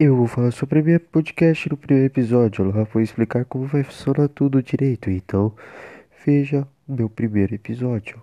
Eu vou falar sobre a minha podcast no primeiro episódio. Lá vou explicar como vai funcionar tudo direito. Então, veja o meu primeiro episódio.